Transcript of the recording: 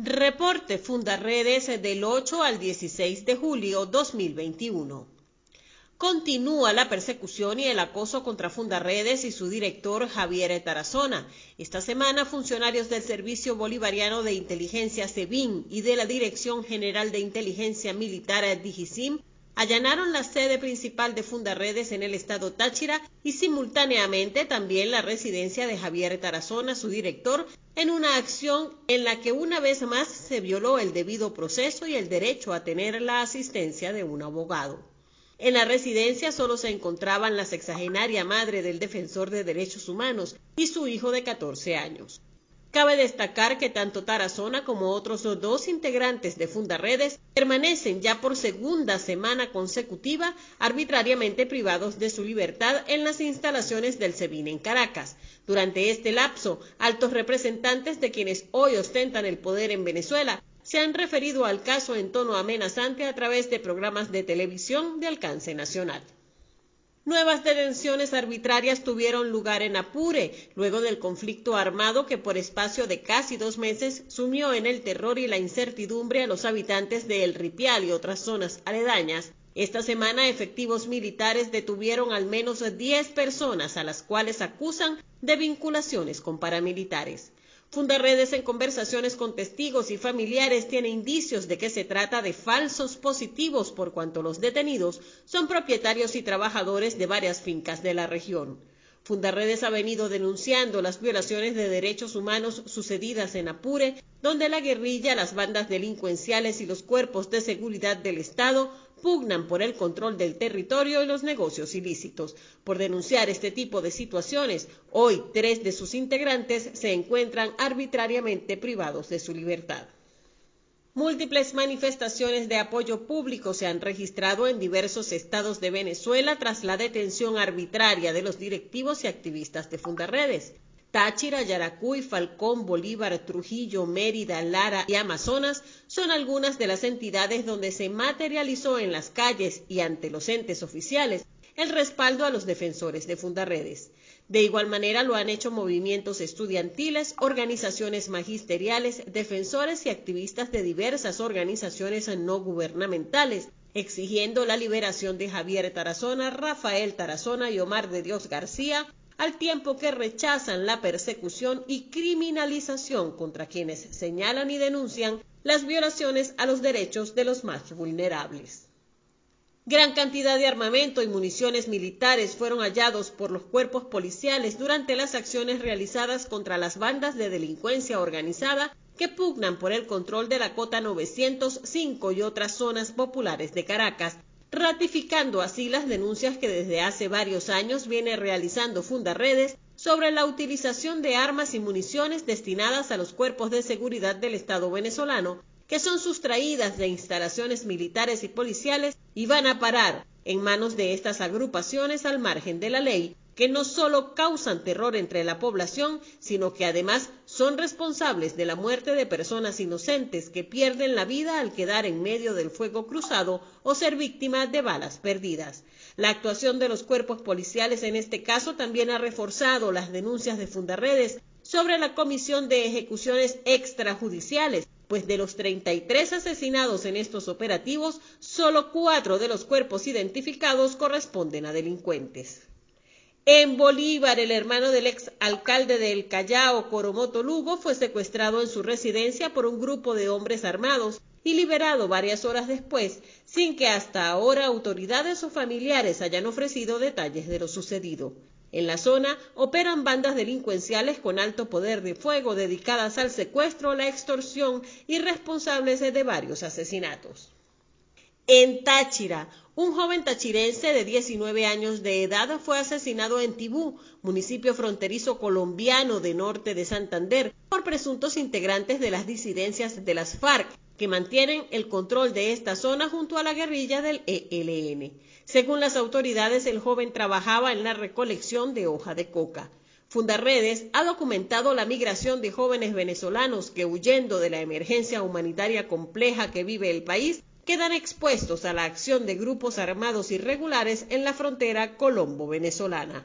Reporte Fundarredes del 8 al 16 de julio 2021. Continúa la persecución y el acoso contra Fundarredes y su director Javier Tarazona. Esta semana, funcionarios del Servicio Bolivariano de Inteligencia SEBIN y de la Dirección General de Inteligencia Militar DIGISIM allanaron la sede principal de Fundarredes en el estado Táchira y simultáneamente también la residencia de Javier Tarazona, su director, en una acción en la que una vez más se violó el debido proceso y el derecho a tener la asistencia de un abogado. En la residencia solo se encontraban la sexagenaria madre del defensor de derechos humanos y su hijo de 14 años. Cabe destacar que tanto Tarazona como otros dos integrantes de Fundaredes permanecen ya por segunda semana consecutiva arbitrariamente privados de su libertad en las instalaciones del SEBIN en Caracas. Durante este lapso, altos representantes de quienes hoy ostentan el poder en Venezuela se han referido al caso en tono amenazante a través de programas de televisión de alcance nacional. Nuevas detenciones arbitrarias tuvieron lugar en Apure, luego del conflicto armado que por espacio de casi dos meses sumió en el terror y la incertidumbre a los habitantes de El Ripial y otras zonas aledañas. Esta semana efectivos militares detuvieron al menos 10 personas a las cuales acusan de vinculaciones con paramilitares. Fundaredes en conversaciones con testigos y familiares tiene indicios de que se trata de falsos positivos por cuanto los detenidos son propietarios y trabajadores de varias fincas de la región. Fundaredes ha venido denunciando las violaciones de derechos humanos sucedidas en Apure, donde la guerrilla, las bandas delincuenciales y los cuerpos de seguridad del Estado pugnan por el control del territorio y los negocios ilícitos. Por denunciar este tipo de situaciones, hoy tres de sus integrantes se encuentran arbitrariamente privados de su libertad. Múltiples manifestaciones de apoyo público se han registrado en diversos estados de Venezuela tras la detención arbitraria de los directivos y activistas de Fundaredes. Táchira, Yaracuy, Falcón, Bolívar, Trujillo, Mérida, Lara y Amazonas son algunas de las entidades donde se materializó en las calles y ante los entes oficiales el respaldo a los defensores de Fundaredes. De igual manera lo han hecho movimientos estudiantiles, organizaciones magisteriales, defensores y activistas de diversas organizaciones no gubernamentales, exigiendo la liberación de Javier Tarazona, Rafael Tarazona y Omar de Dios García, al tiempo que rechazan la persecución y criminalización contra quienes señalan y denuncian las violaciones a los derechos de los más vulnerables. Gran cantidad de armamento y municiones militares fueron hallados por los cuerpos policiales durante las acciones realizadas contra las bandas de delincuencia organizada que pugnan por el control de la cota 905 y otras zonas populares de Caracas, ratificando así las denuncias que desde hace varios años viene realizando Fundaredes sobre la utilización de armas y municiones destinadas a los cuerpos de seguridad del Estado venezolano, que son sustraídas de instalaciones militares y policiales y van a parar en manos de estas agrupaciones al margen de la ley, que no solo causan terror entre la población, sino que además son responsables de la muerte de personas inocentes que pierden la vida al quedar en medio del fuego cruzado o ser víctimas de balas perdidas. La actuación de los cuerpos policiales en este caso también ha reforzado las denuncias de Fundaredes sobre la comisión de ejecuciones extrajudiciales, pues de los 33 asesinados en estos operativos, solo cuatro de los cuerpos identificados corresponden a delincuentes. En Bolívar, el hermano del ex alcalde del Callao, Coromoto Lugo, fue secuestrado en su residencia por un grupo de hombres armados y liberado varias horas después, sin que hasta ahora autoridades o familiares hayan ofrecido detalles de lo sucedido. En la zona operan bandas delincuenciales con alto poder de fuego dedicadas al secuestro, la extorsión y responsables de varios asesinatos. En Táchira, un joven tachirense de 19 años de edad fue asesinado en Tibú, municipio fronterizo colombiano de norte de Santander, por presuntos integrantes de las disidencias de las FARC, que mantienen el control de esta zona junto a la guerrilla del ELN. Según las autoridades, el joven trabajaba en la recolección de hoja de coca. Fundarredes ha documentado la migración de jóvenes venezolanos que huyendo de la emergencia humanitaria compleja que vive el país quedan expuestos a la acción de grupos armados irregulares en la frontera colombo-venezolana.